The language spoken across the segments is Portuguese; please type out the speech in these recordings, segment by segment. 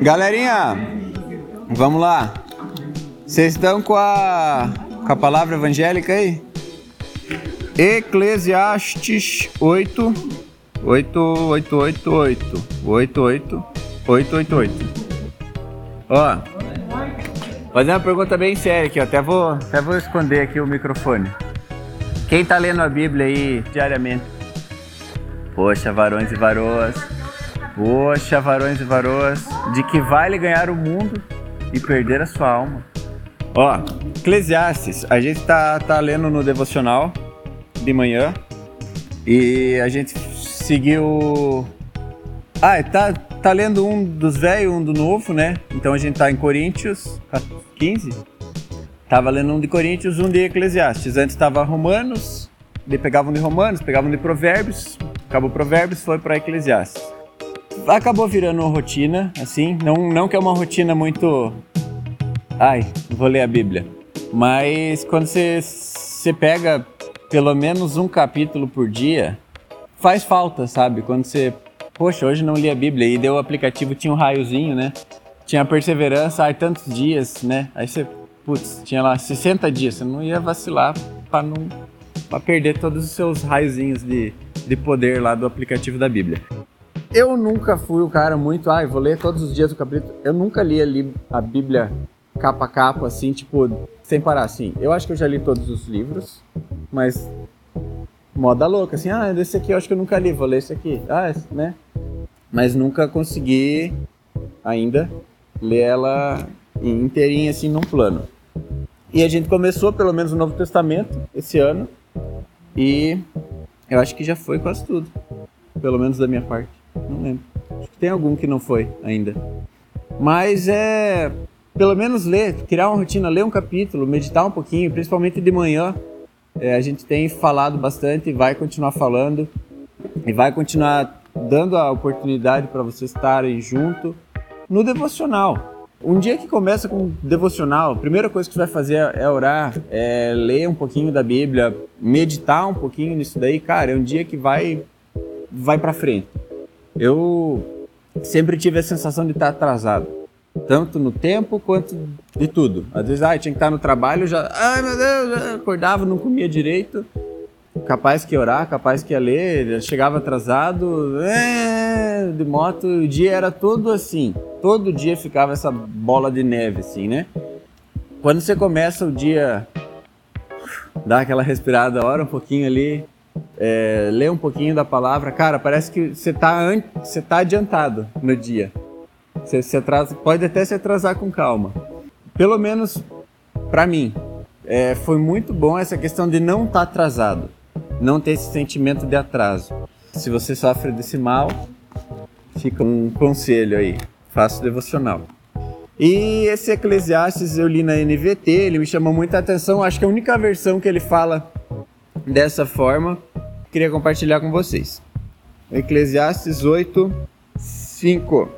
Galerinha, vamos lá. Vocês estão com a, com a palavra evangélica aí? Eclesiastes 8, 8, 8, 8, 8, 8, 8, 8, 8, 8. Ó, fazer uma pergunta bem séria aqui, ó. Até vou, até vou esconder aqui o microfone. Quem tá lendo a Bíblia aí diariamente? Poxa, varões e varoas. Poxa, varões e varoas. De que vale ganhar o mundo e perder a sua alma? Ó, Eclesiastes, a gente tá, tá lendo no devocional de manhã e a gente seguiu. Ah, tá, tá lendo um dos velhos, um do novo, né? Então a gente tá em Coríntios 15. Tava lendo um de Coríntios, um de Eclesiastes. Antes tava Romanos, pegavam de Romanos, pegavam de Provérbios, acabou Provérbios, foi para Eclesiastes. Acabou virando rotina, assim, não, não que é uma rotina muito. Ai, vou ler a Bíblia. Mas quando você, você pega pelo menos um capítulo por dia, faz falta, sabe? Quando você, poxa, hoje não li a Bíblia e deu o aplicativo, tinha um raiozinho, né? Tinha perseverança, ai, tantos dias, né? Aí você, putz, tinha lá 60 dias, você não ia vacilar para não pra perder todos os seus raiozinhos de, de poder lá do aplicativo da Bíblia. Eu nunca fui o cara muito, ai, vou ler todos os dias o capítulo. Eu nunca li ali a Bíblia capa a capa, assim, tipo, sem parar, assim. Eu acho que eu já li todos os livros, mas moda louca, assim, ah, esse aqui eu acho que eu nunca li, vou ler esse aqui. Ah, esse, né? Mas nunca consegui ainda ler ela inteirinha, assim, num plano. E a gente começou, pelo menos, o Novo Testamento esse ano, e eu acho que já foi quase tudo, pelo menos da minha parte. Não lembro. Acho que tem algum que não foi ainda. Mas é. Pelo menos ler, criar uma rotina, ler um capítulo, meditar um pouquinho, principalmente de manhã. É, a gente tem falado bastante e vai continuar falando. E vai continuar dando a oportunidade para vocês estarem junto no devocional. Um dia que começa com devocional, a primeira coisa que você vai fazer é orar, é ler um pouquinho da Bíblia, meditar um pouquinho nisso daí, cara, é um dia que vai vai para frente. Eu sempre tive a sensação de estar atrasado, tanto no tempo quanto de tudo. Às vezes, ah, tinha que estar no trabalho, já, ai meu Deus, já acordava, não comia direito, capaz que ia orar, capaz que ia ler, chegava atrasado, é, de moto, o dia era todo assim, todo dia ficava essa bola de neve assim, né? Quando você começa o dia, dá aquela respirada, ora um pouquinho ali, é, um pouquinho da palavra, cara, parece que você está você tá adiantado no dia. Você atrasa, pode até se atrasar com calma. Pelo menos para mim, é, foi muito bom essa questão de não estar tá atrasado, não ter esse sentimento de atraso. Se você sofre desse mal, fica um conselho aí, faça devocional. E esse Eclesiastes eu li na NVT, ele me chamou muita atenção, acho que a única versão que ele fala dessa forma, queria compartilhar com vocês. Eclesiastes 8, 5.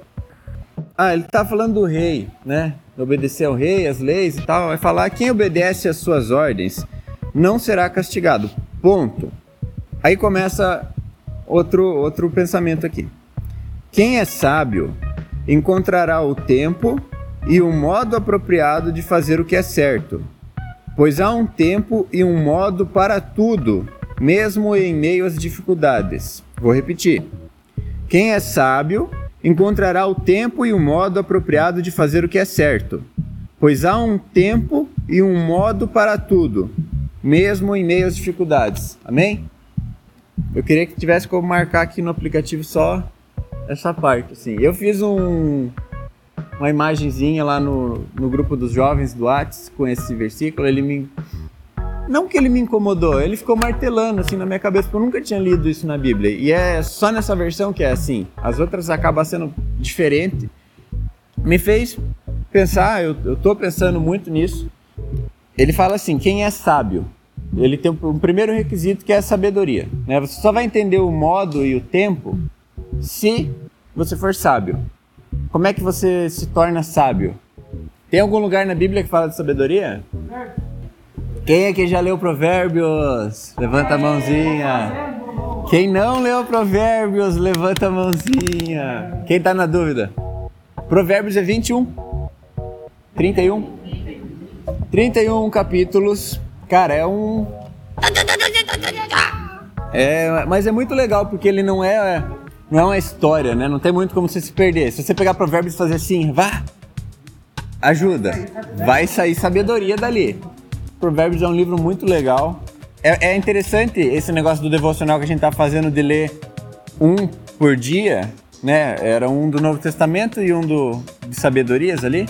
Ah, ele está falando do rei, né? Obedecer ao rei, as leis e tal. Vai falar: quem obedece às suas ordens não será castigado. Ponto. Aí começa outro, outro pensamento aqui. Quem é sábio encontrará o tempo e o modo apropriado de fazer o que é certo pois há um tempo e um modo para tudo, mesmo em meio às dificuldades. Vou repetir. Quem é sábio encontrará o tempo e o modo apropriado de fazer o que é certo, pois há um tempo e um modo para tudo, mesmo em meio às dificuldades. Amém? Eu queria que tivesse como marcar aqui no aplicativo só essa parte, assim. Eu fiz um uma imagenzinha lá no, no grupo dos jovens do Whats com esse versículo, ele me. Não que ele me incomodou, ele ficou martelando assim na minha cabeça, porque eu nunca tinha lido isso na Bíblia. E é só nessa versão que é assim. As outras acabam sendo diferente. Me fez pensar, eu, eu tô pensando muito nisso. Ele fala assim: quem é sábio? Ele tem um primeiro requisito que é a sabedoria. Né? Você só vai entender o modo e o tempo se você for sábio. Como é que você se torna sábio? Tem algum lugar na Bíblia que fala de sabedoria? Quem aqui já leu Provérbios? Levanta a mãozinha. Quem não leu Provérbios, levanta a mãozinha. Quem está na dúvida? Provérbios é 21. 31. 31 capítulos. Cara, é um. É, mas é muito legal porque ele não é, não é uma história, né? Não tem muito como você se perder. Se você pegar Provérbios e fazer assim, vá, ajuda, vai sair sabedoria dali. Provérbios é um livro muito legal. É, é interessante esse negócio do devocional que a gente tá fazendo de ler um por dia, né? Era um do Novo Testamento e um do, de sabedorias ali.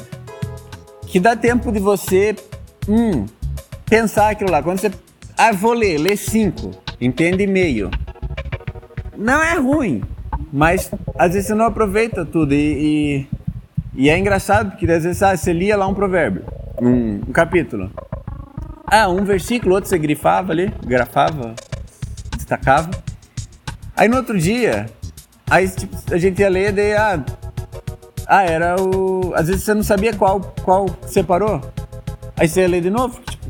Que dá tempo de você hum, pensar aquilo lá. Quando você. Ah, vou ler, lê cinco, entende meio. Não é ruim, mas às vezes você não aproveita tudo. E, e, e é engraçado porque às vezes ah, você lia lá um provérbio, um, um capítulo. Ah, um versículo, outro você grifava ali, grafava, destacava. Aí no outro dia, aí tipo, a gente ia ler, daí, ah, ah, era o. Às vezes você não sabia qual, qual separou. Aí você ia ler de novo, tipo,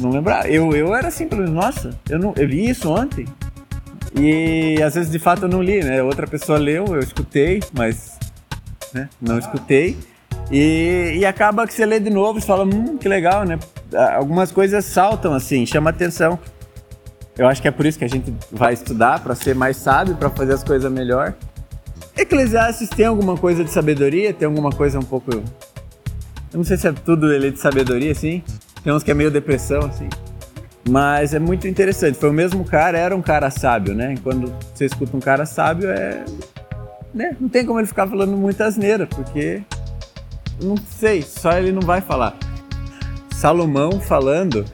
não lembrar. Eu, eu era assim, nossa, eu, não, eu li isso ontem. E às vezes de fato eu não li, né? Outra pessoa leu, eu escutei, mas né, não escutei. E, e acaba que você lê de novo e fala, hum, que legal, né? Algumas coisas saltam assim, chama atenção. Eu acho que é por isso que a gente vai estudar, para ser mais sábio, para fazer as coisas melhor. Eclesiastes tem alguma coisa de sabedoria? Tem alguma coisa um pouco. Eu não sei se é tudo ele de sabedoria, assim. Tem uns que é meio depressão, assim. Mas é muito interessante. Foi o mesmo cara, era um cara sábio, né? Quando você escuta um cara sábio, é. Né? Não tem como ele ficar falando muita asneira, porque. Não sei, só ele não vai falar. Salomão falando,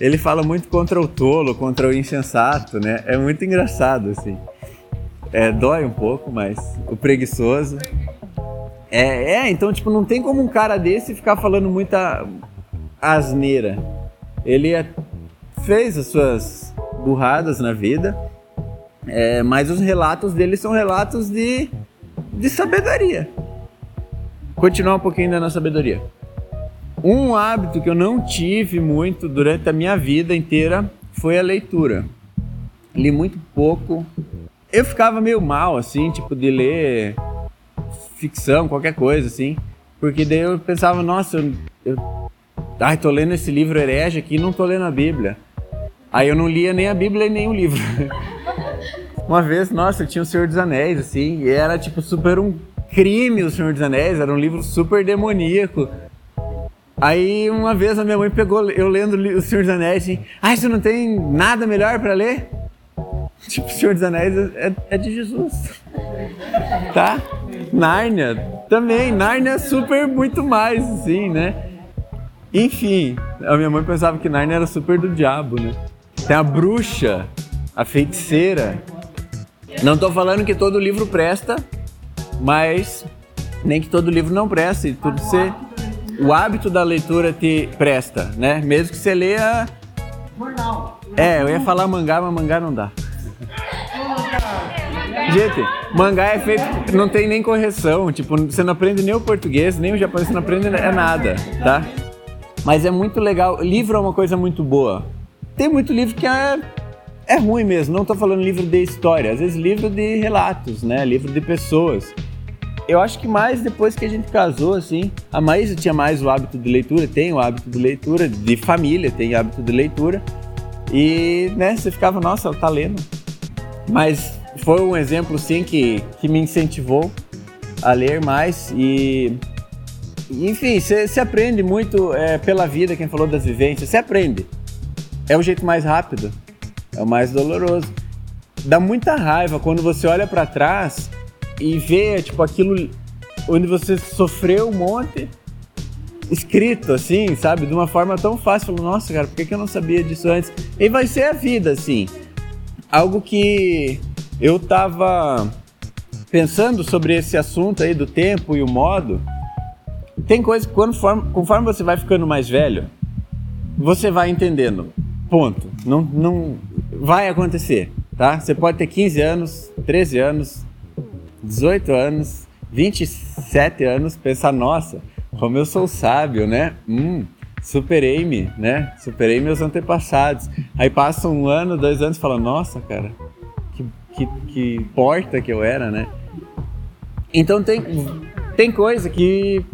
ele fala muito contra o tolo, contra o insensato, né? É muito engraçado, assim. É, dói um pouco, mas o preguiçoso. É, é, então, tipo, não tem como um cara desse ficar falando muita asneira. Ele é, fez as suas burradas na vida, é, mas os relatos dele são relatos de, de sabedoria. Continuar um pouquinho da nossa sabedoria. Um hábito que eu não tive muito durante a minha vida inteira foi a leitura. Li muito pouco. Eu ficava meio mal, assim, tipo, de ler ficção, qualquer coisa, assim. Porque daí eu pensava, nossa, eu, eu ai, tô lendo esse livro herege aqui e não tô lendo a Bíblia. Aí eu não lia nem a Bíblia e nem o livro. Uma vez, nossa, tinha o Senhor dos Anéis, assim, e era tipo super um crime o Senhor dos Anéis, era um livro super demoníaco. Aí uma vez a minha mãe pegou eu lendo o Senhor dos Anéis assim, ah, você não tem nada melhor para ler? Tipo, o Senhor dos Anéis é, é de Jesus. Tá? Nárnia também, Nárnia é super muito mais, assim, né? Enfim, a minha mãe pensava que Nárnia era super do diabo, né? Tem a bruxa, a feiticeira. Não tô falando que todo livro presta, mas nem que todo livro não presta tudo ser o hábito da leitura te presta, né? Mesmo que você leia. É, eu ia falar mangá, mas mangá não dá. Gente, mangá é feito. Não tem nem correção. Tipo, você não aprende nem o português, nem o japonês, você não aprende é nada, tá? Mas é muito legal. Livro é uma coisa muito boa. Tem muito livro que é, é ruim mesmo. Não tô falando livro de história, às vezes livro de relatos, né? Livro de pessoas eu acho que mais depois que a gente casou, assim, a Maísa tinha mais o hábito de leitura, tem o hábito de leitura, de família tem hábito de leitura. E, né, você ficava, nossa, ela tá lendo. Mas foi um exemplo, sim, que, que me incentivou a ler mais e... Enfim, você aprende muito é, pela vida, quem falou das vivências, você aprende. É o jeito mais rápido, é o mais doloroso. Dá muita raiva quando você olha para trás e ver, tipo, aquilo onde você sofreu um monte escrito, assim, sabe? De uma forma tão fácil. Nossa, cara, por que, que eu não sabia disso antes? E vai ser a vida, assim. Algo que eu tava pensando sobre esse assunto aí do tempo e o modo. Tem coisa que quando, conforme você vai ficando mais velho, você vai entendendo. Ponto. Não, não vai acontecer, tá? Você pode ter 15 anos, 13 anos, 18 anos, 27 anos, pensar, nossa, como eu sou sábio, né? Hum, superei-me, né? Superei meus antepassados. Aí passa um ano, dois anos fala, nossa, cara, que, que, que porta que eu era, né? Então tem. Tem coisa que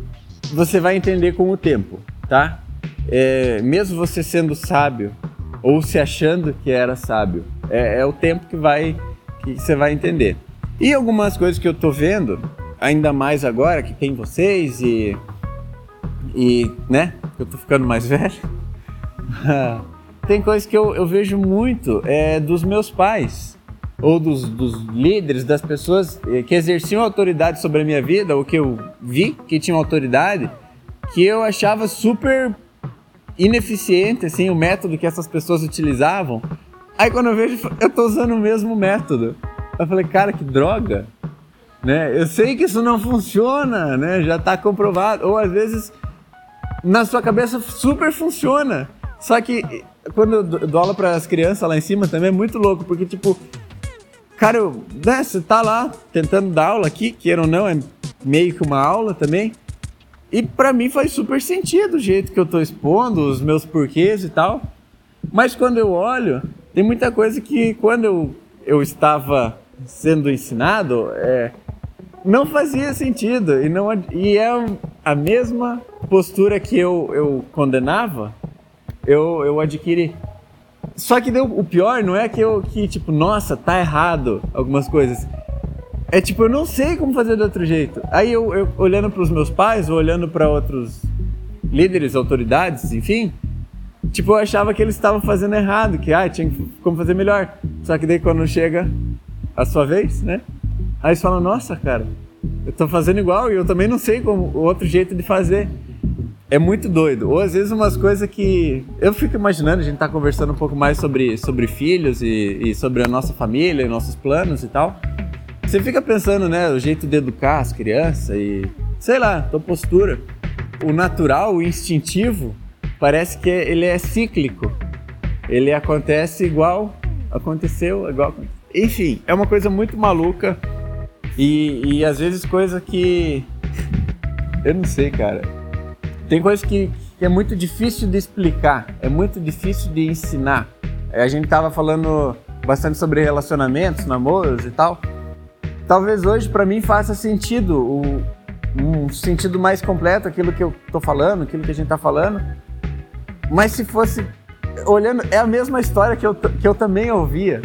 você vai entender com o tempo, tá? É, mesmo você sendo sábio ou se achando que era sábio, é, é o tempo que vai que você vai entender. E algumas coisas que eu tô vendo, ainda mais agora que tem vocês e e né, eu tô ficando mais velho. tem coisas que eu, eu vejo muito é, dos meus pais ou dos, dos, líderes, das pessoas eh, que exerciam autoridade sobre a minha vida, ou que eu vi que tinham autoridade, que eu achava super ineficiente, assim, o método que essas pessoas utilizavam. Aí quando eu vejo, eu tô usando o mesmo método. Eu falei, cara, que droga, né? Eu sei que isso não funciona, né? Já tá comprovado. Ou às vezes na sua cabeça super funciona. Só que quando eu dou aula para as crianças lá em cima também é muito louco, porque tipo, cara, eu, né, você tá lá tentando dar aula aqui, queira ou não, é meio que uma aula também. E para mim faz super sentido o jeito que eu tô expondo, os meus porquês e tal. Mas quando eu olho, tem muita coisa que quando eu, eu estava sendo ensinado, é, não fazia sentido. E, não, e é a mesma postura que eu, eu condenava, eu, eu adquiri. Só que deu, o pior não é que eu que tipo, nossa, tá errado algumas coisas. É tipo, eu não sei como fazer de outro jeito. Aí eu, eu olhando para os meus pais, ou olhando para outros líderes, autoridades, enfim, tipo, eu achava que eles estavam fazendo errado, que ah, tinha como fazer melhor. Só que daí quando chega a sua vez, né? Aí você fala, nossa, cara, eu tô fazendo igual e eu também não sei como o outro jeito de fazer é muito doido. Ou às vezes umas coisas que. Eu fico imaginando, a gente tá conversando um pouco mais sobre, sobre filhos e, e sobre a nossa família nossos planos e tal. Você fica pensando, né, o jeito de educar as crianças e. sei lá, tua postura. O natural, o instintivo, parece que ele é cíclico. Ele acontece igual aconteceu, igual. Enfim, é uma coisa muito maluca. E, e às vezes coisa que. Eu não sei, cara tem coisas que, que é muito difícil de explicar, é muito difícil de ensinar. A gente tava falando bastante sobre relacionamentos, namoros e tal. Talvez hoje para mim faça sentido, o, um sentido mais completo aquilo que eu tô falando, aquilo que a gente tá falando. Mas se fosse olhando, é a mesma história que eu, que eu também ouvia.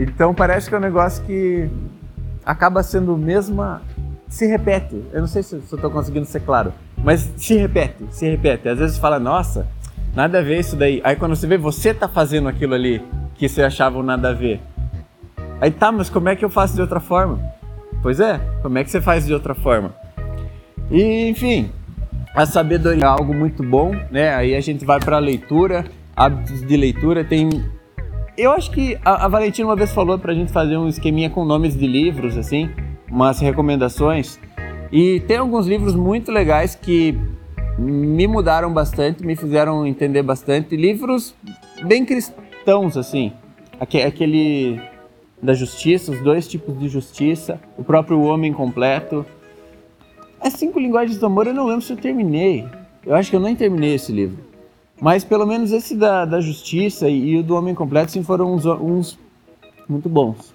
Então parece que é um negócio que acaba sendo a mesma. se repete. Eu não sei se, se eu tô conseguindo ser claro. Mas se repete, se repete. Às vezes fala, nossa, nada a ver isso daí. Aí quando você vê, você tá fazendo aquilo ali que você achava nada a ver. Aí tá, mas como é que eu faço de outra forma? Pois é, como é que você faz de outra forma? E, enfim, a sabedoria é algo muito bom, né? Aí a gente vai para a leitura, hábitos de leitura. Tem. Eu acho que a, a Valentina uma vez falou pra gente fazer um esqueminha com nomes de livros, assim, umas recomendações. E tem alguns livros muito legais que me mudaram bastante, me fizeram entender bastante. Livros bem cristãos, assim. Aquele da justiça, os dois tipos de justiça, o próprio homem completo. As cinco linguagens do amor eu não lembro se eu terminei. Eu acho que eu nem terminei esse livro. Mas pelo menos esse da, da justiça e, o do homem completo sim foram uns, uns muito bons.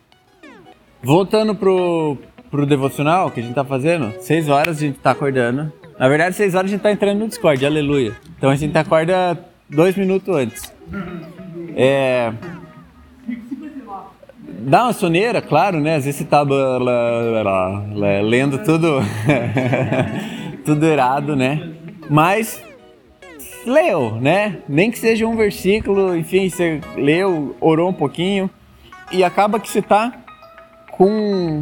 Voltando pro, pro devocional que a gente tá fazendo, 6 horas a gente tá acordando. Na verdade, 6 horas a gente tá entrando no Discord, aleluia. Então a gente acorda dois minutos antes. É. Dá uma soneira, claro, né? Às vezes você tá lendo tudo. tudo errado, né? Mas leu, né? Nem que seja um versículo, enfim, você leu, orou um pouquinho e acaba que você tá com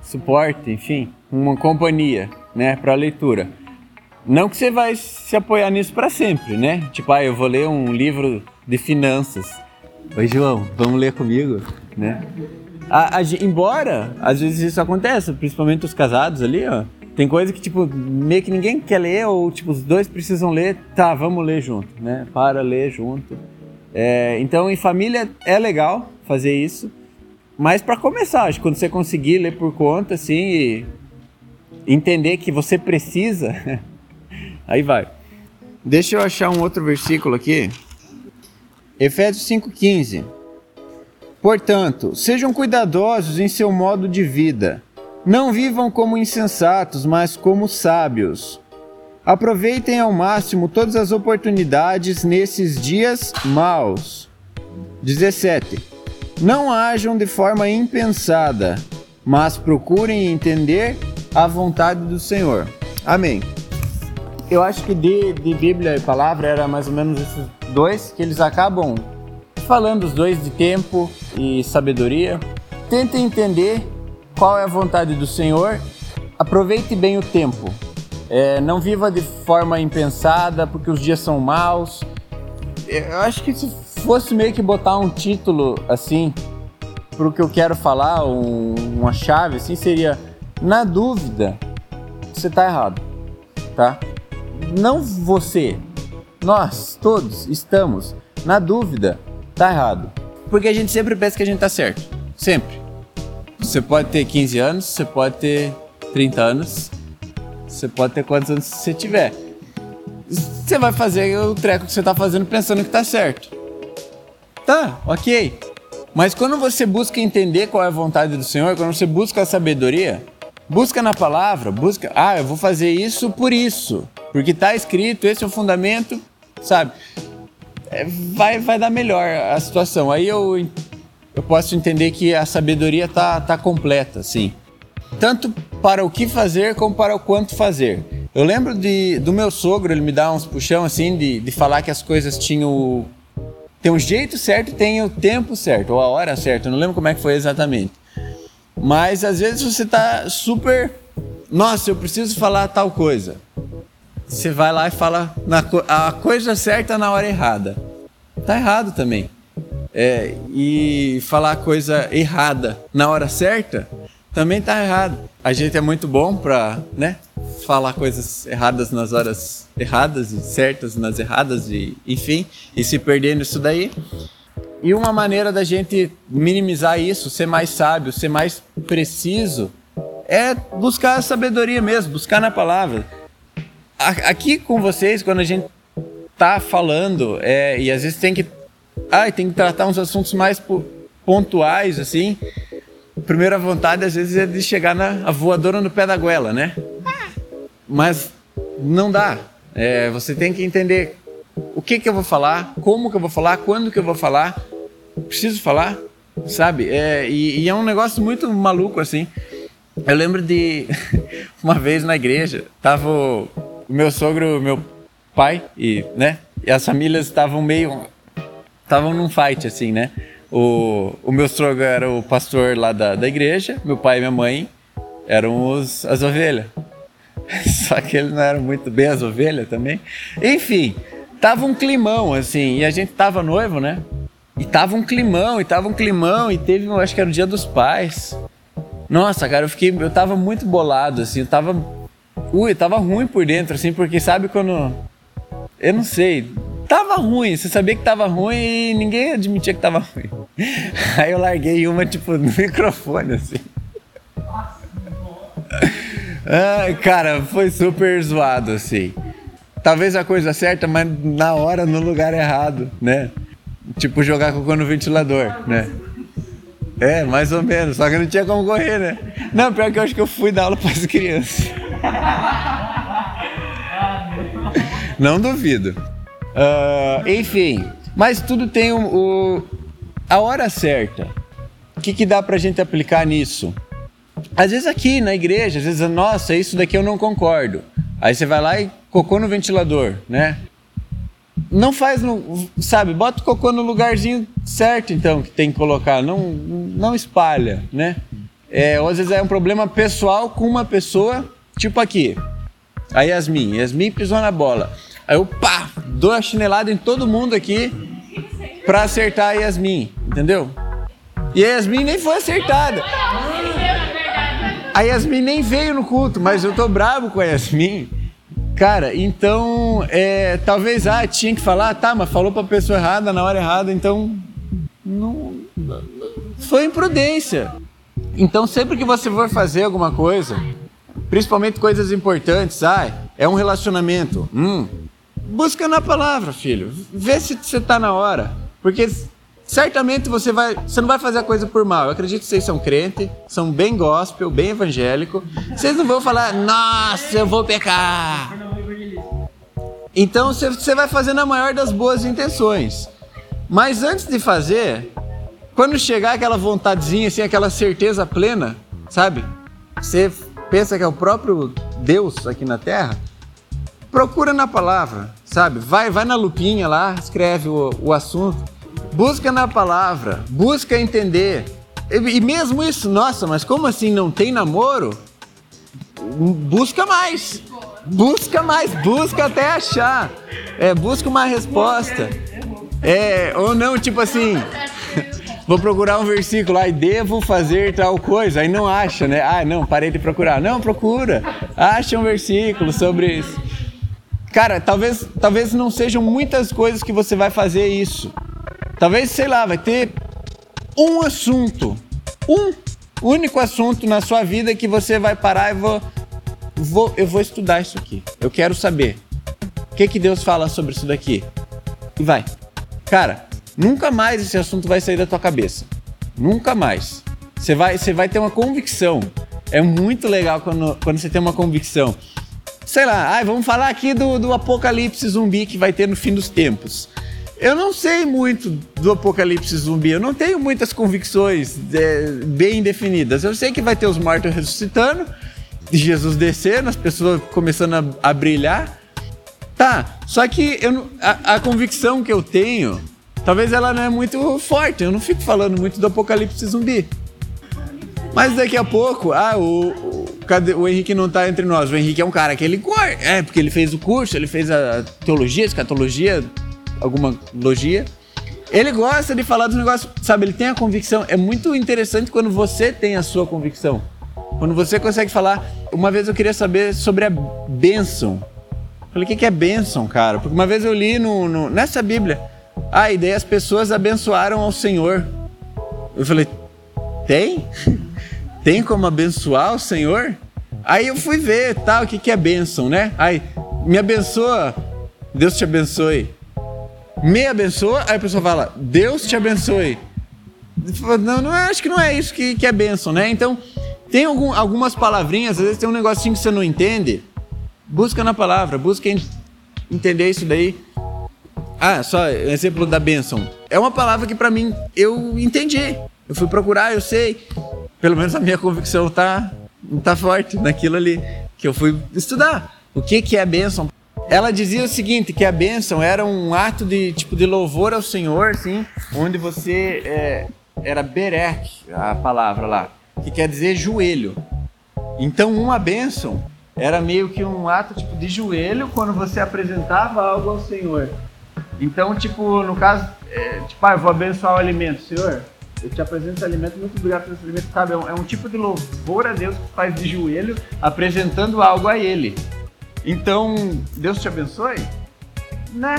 suporte, enfim, uma companhia, né, para leitura. Não que você vai se apoiar nisso para sempre, né? Tipo, ah, eu vou ler um livro de finanças. Oi, João, vamos ler comigo, né? A, a, embora às vezes isso aconteça, principalmente os casados ali, ó. Tem coisa que, tipo, meio que ninguém quer ler, ou, tipo, os dois precisam ler, tá, vamos ler junto, né? Para ler junto. É, então, em família é legal fazer isso, mas para começar, acho que quando você conseguir ler por conta, assim, entender que você precisa, aí vai. Deixa eu achar um outro versículo aqui. Efésios 5,15. Portanto, sejam cuidadosos em seu modo de vida, Não vivam como insensatos, mas como sábios. Aproveitem ao máximo todas as oportunidades nesses dias maus. 17. Não ajam de forma impensada, mas procurem entender a vontade do Senhor. Amém. Eu acho que de, de Bíblia e palavra era mais ou menos esses dois que eles acabam falando os dois de tempo e sabedoria. Tente entender qual é a vontade do Senhor. Aproveite bem o tempo. É, não viva de forma impensada, porque os dias são maus. Eu acho que se fosse meio que botar um título assim para o que eu quero falar, um, uma chave assim, seria na dúvida, você está errado, tá? Não você, nós todos estamos na dúvida, tá errado. Porque a gente sempre pensa que a gente tá certo. Sempre. Você pode ter 15 anos, você pode ter 30 anos, você pode ter quantos anos você tiver. Você vai fazer o treco que você tá fazendo pensando que tá certo. Tá, ok. Mas quando você busca entender qual é a vontade do Senhor, quando você busca a sabedoria, busca na palavra, busca, ah, eu vou fazer isso por isso, porque tá escrito, esse é o fundamento, sabe? É, vai, vai dar melhor a situação. Aí eu, eu posso entender que a sabedoria tá, tá completa, sim. Tanto para o que fazer como para o quanto fazer. Eu lembro de, do meu sogro, ele me dá uns puxão assim, de, de falar que as coisas tinham. Tem um jeito certo e tem o tempo certo, ou a hora certa, eu não lembro como é que foi exatamente. Mas às vezes você tá super. Nossa, eu preciso falar tal coisa você vai lá e fala na, a coisa certa na hora errada. Tá errado também. É, e falar a coisa errada na hora certa também tá errado. A gente é muito bom para, né, falar coisas erradas nas horas erradas e certas nas erradas e enfim, e se perder nisso daí. E uma maneira da gente minimizar isso, ser mais sábio, ser mais preciso, é buscar a sabedoria mesmo, buscar na palavra aqui com vocês, quando a gente tá falando, é, e às vezes tem que. Ah, tem que tratar uns assuntos mais pontuais, assim. A primeira vontade, às vezes, é de chegar na voadora no pé da goela, né? Mas não dá. É, você tem que entender o que, que eu vou falar, como que eu vou falar, quando que eu vou falar. Preciso falar, sabe? É, e, e é um negócio muito maluco, assim. Eu lembro de uma vez na igreja, tava meu sogro, meu pai e, né, e as famílias estavam meio estavam num fight assim, né? O, o meu sogro era o pastor lá da, da igreja, meu pai e minha mãe eram os, as ovelhas. Só que eles não eram muito bem as ovelhas também. Enfim, tava um climão assim, e a gente tava noivo, né? E tava um climão, e tava um climão, e teve, eu acho que era o dia dos pais. Nossa, cara, eu fiquei, eu tava muito bolado assim, eu tava Ui, tava ruim por dentro, assim, porque sabe quando. Eu não sei. Tava ruim, você sabia que tava ruim e ninguém admitia que tava ruim. Aí eu larguei uma, tipo, no microfone, assim. Ai, cara, foi super zoado, assim. Talvez a coisa certa, mas na hora, no lugar errado, né? Tipo, jogar cocô no ventilador, né? É, mais ou menos, só que não tinha como correr, né? Não, pior que eu acho que eu fui dar aula para as crianças. Não duvido. Uh, enfim, mas tudo tem o, o, a hora certa. O que, que dá pra gente aplicar nisso? Às vezes aqui na igreja, às vezes, nossa, isso daqui eu não concordo. Aí você vai lá e cocô no ventilador, né? Não faz no. Sabe, bota o cocô no lugarzinho certo, então, que tem que colocar. Não, não espalha, né? É, ou às vezes é um problema pessoal com uma pessoa Tipo aqui, a Yasmin. Yasmin pisou na bola. Aí eu, pá, dou a chinelada em todo mundo aqui pra acertar a Yasmin, entendeu? E a Yasmin nem foi acertada. A Yasmin nem veio no culto, mas eu tô bravo com a Yasmin. Cara, então, é, talvez, ah, tinha que falar, tá, mas falou pra pessoa errada na hora errada, então. Não. Foi imprudência. Então, sempre que você for fazer alguma coisa, Principalmente coisas importantes. Ah, é um relacionamento. Hum. Busca na palavra, filho. Vê se você está na hora. Porque certamente você vai, você não vai fazer a coisa por mal. Eu acredito que vocês são crente, são bem gospel, bem evangélico. Vocês não vão falar, nossa, eu vou pecar. Então você, vai fazer na maior das boas intenções. Mas antes de fazer, quando chegar aquela vontadezinha, assim, aquela certeza plena, sabe? Você pensa que é o próprio Deus aqui na Terra, procura na palavra, sabe? Vai, vai na lupinha lá, escreve o, o assunto, busca na palavra, busca entender. E, e mesmo isso, nossa, mas como assim não tem namoro? Busca mais, busca mais, busca até achar, é, busca uma resposta. É, ou não, tipo assim, vou procurar um versículo, aí devo fazer tal coisa, aí não acha, né? Ah, não, parei de procurar. Não, procura, acha um versículo sobre isso. Cara, talvez, talvez não sejam muitas coisas que você vai fazer isso. Talvez, sei lá, vai ter um assunto, um único assunto na sua vida que você vai parar e vou, vou eu vou estudar isso aqui. Eu quero saber. O que, que Deus fala sobre isso daqui? E vai. Cara, Nunca mais esse assunto vai sair da tua cabeça. Nunca mais. Você vai, você vai ter uma convicção. É muito legal quando, quando você tem uma convicção. Sei lá, ai, vamos falar aqui do, do apocalipse zumbi que vai ter no fim dos tempos. Eu não sei muito do apocalipse zumbi, eu não tenho muitas convicções é, bem definidas. Eu sei que vai ter os mortos ressuscitando, Jesus descendo, as pessoas começando a, a brilhar. Tá, só que eu, a, a convicção que eu tenho Talvez ela não é muito forte, eu não fico falando muito do apocalipse zumbi. Mas daqui a pouco, ah, o, o, o Henrique não tá entre nós. O Henrique é um cara que ele é, porque ele fez o curso, ele fez a teologia, escatologia, alguma logia. Ele gosta de falar dos negócios, sabe? Ele tem a convicção. É muito interessante quando você tem a sua convicção. Quando você consegue falar. Uma vez eu queria saber sobre a bênção. Falei, o que é bênção, cara? Porque uma vez eu li no, no nessa Bíblia ah, e daí as pessoas abençoaram ao Senhor. Eu falei, tem? tem como abençoar o Senhor? Aí eu fui ver, tal, tá, o que, que é bênção, né? Aí, me abençoa, Deus te abençoe. Me abençoa, aí a pessoa fala, Deus te abençoe. Não, não acho que não é isso que, que é bênção, né? Então, tem algum, algumas palavrinhas, às vezes tem um negocinho que você não entende. Busca na palavra, busca entender isso daí. Ah, só exemplo da bênção. É uma palavra que para mim eu entendi. Eu fui procurar, eu sei. Pelo menos a minha convicção tá, tá forte naquilo ali que eu fui estudar. O que que é bênção? Ela dizia o seguinte, que a bênção era um ato de tipo de louvor ao Senhor, sim, onde você é, era berek, a palavra lá, que quer dizer joelho. Então uma bênção era meio que um ato tipo de joelho quando você apresentava algo ao Senhor. Então, tipo, no caso, é, tipo, ah, eu vou abençoar o alimento, Senhor. Eu te apresento esse alimento, muito obrigado por esse alimento, sabe? É um, é um tipo de louvor a Deus que faz de joelho, apresentando algo a Ele. Então, Deus te abençoe? Né?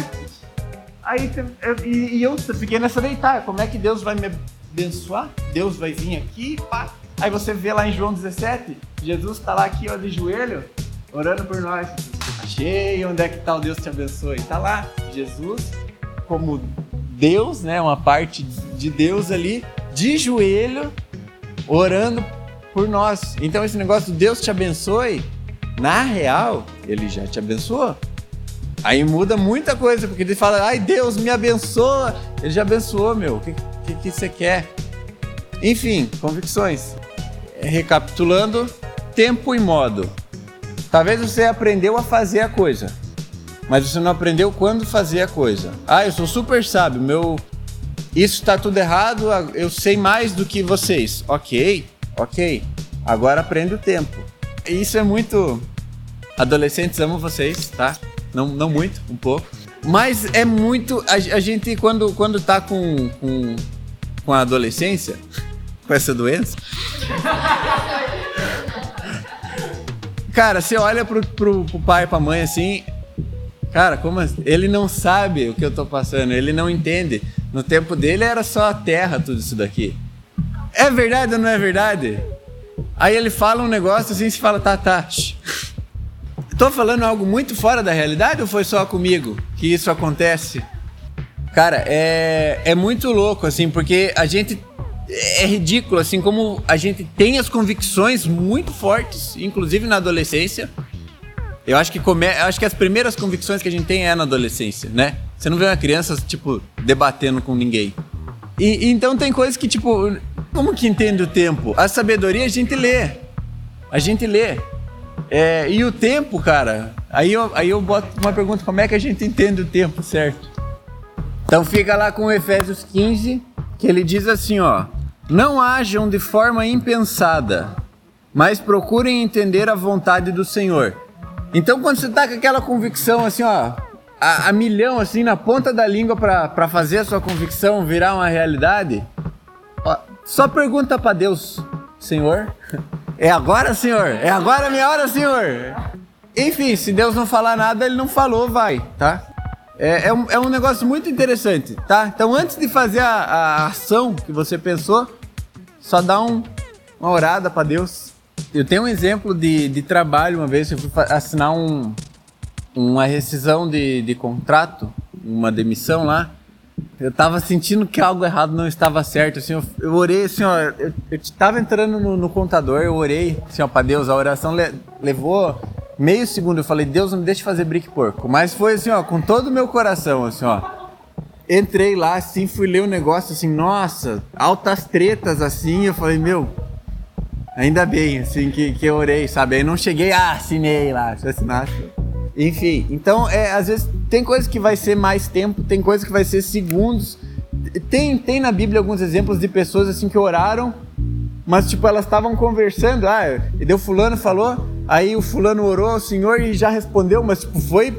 Aí, eu, e, e eu fiquei nessa deitar, como é que Deus vai me abençoar? Deus vai vir aqui, pá. Aí você vê lá em João 17, Jesus está lá aqui, ó, de joelho, orando por nós. Achei, onde é que tá o Deus te abençoe? Tá lá, Jesus como Deus, né, uma parte de Deus ali, de joelho, orando por nós. Então esse negócio Deus te abençoe, na real, ele já te abençoou. Aí muda muita coisa, porque ele fala, ai Deus me abençoa, ele já abençoou, meu, o que, que, que você quer? Enfim, convicções. Recapitulando, tempo e modo. Talvez você aprendeu a fazer a coisa, mas você não aprendeu quando fazer a coisa. Ah, eu sou super sábio, meu. Isso está tudo errado, eu sei mais do que vocês. Ok, ok. Agora aprende o tempo. Isso é muito. Adolescentes, amo vocês, tá? Não, não muito, um pouco. Mas é muito. A, a gente, quando, quando tá com, com, com a adolescência, com essa doença. Cara, você olha pro, pro, pro pai e pra mãe assim, Cara, como assim? ele não sabe o que eu tô passando, ele não entende. No tempo dele era só a terra, tudo isso daqui. É verdade ou não é verdade? Aí ele fala um negócio assim, se fala, tá, tá. Tô falando algo muito fora da realidade ou foi só comigo que isso acontece? Cara, é, é muito louco, assim, porque a gente. É ridículo, assim, como a gente tem as convicções muito fortes, inclusive na adolescência. Eu acho que, come... Eu acho que as primeiras convicções que a gente tem é na adolescência, né? Você não vê uma criança, tipo, debatendo com ninguém. E, então tem coisas que, tipo, como que entende o tempo? A sabedoria a gente lê. A gente lê. É, e o tempo, cara, aí eu, aí eu boto uma pergunta: como é que a gente entende o tempo, certo? Então fica lá com Efésios 15, que ele diz assim, ó: Não hajam de forma impensada, mas procurem entender a vontade do Senhor. Então quando você tá com aquela convicção assim, ó, a, a milhão assim na ponta da língua para fazer a sua convicção virar uma realidade, ó, só pergunta para Deus, Senhor, é agora, Senhor? É agora minha hora, Senhor? Enfim, se Deus não falar nada, ele não falou, vai, tá? É, é, um, é um negócio muito interessante, tá? Então, antes de fazer a, a ação que você pensou, só dá um, uma orada para Deus. Eu tenho um exemplo de, de trabalho uma vez, eu fui assinar um, uma rescisão de, de contrato, uma demissão lá. Eu tava sentindo que algo errado não estava certo, assim, eu, eu orei assim, ó, eu, eu tava entrando no, no, contador, eu orei, assim, ó, pra Deus, a oração le, levou meio segundo eu falei, Deus não me deixe fazer brick porco. Mas foi assim, ó, com todo o meu coração, assim, ó. Entrei lá, assim, fui ler o um negócio, assim, nossa, altas tretas, assim, eu falei, meu, ainda bem, assim, que, que eu orei, sabe? Aí não cheguei, ah, assinei lá, se assinasse. Enfim, então, é, às vezes, tem coisa que vai ser mais tempo, tem coisa que vai ser segundos. Tem, tem na Bíblia alguns exemplos de pessoas, assim, que oraram, mas, tipo, elas estavam conversando, ah, e deu fulano falou, Aí o fulano orou ao Senhor e já respondeu, mas tipo, foi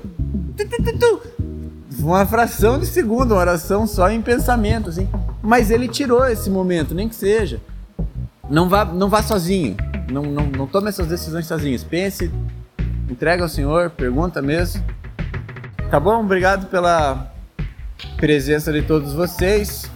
uma fração de segundo, uma oração só em pensamento, assim. Mas ele tirou esse momento, nem que seja. Não vá, não vá sozinho. Não, não, não tome essas decisões sozinhos. Pense, entrega ao Senhor, pergunta mesmo. Tá bom? Obrigado pela presença de todos vocês.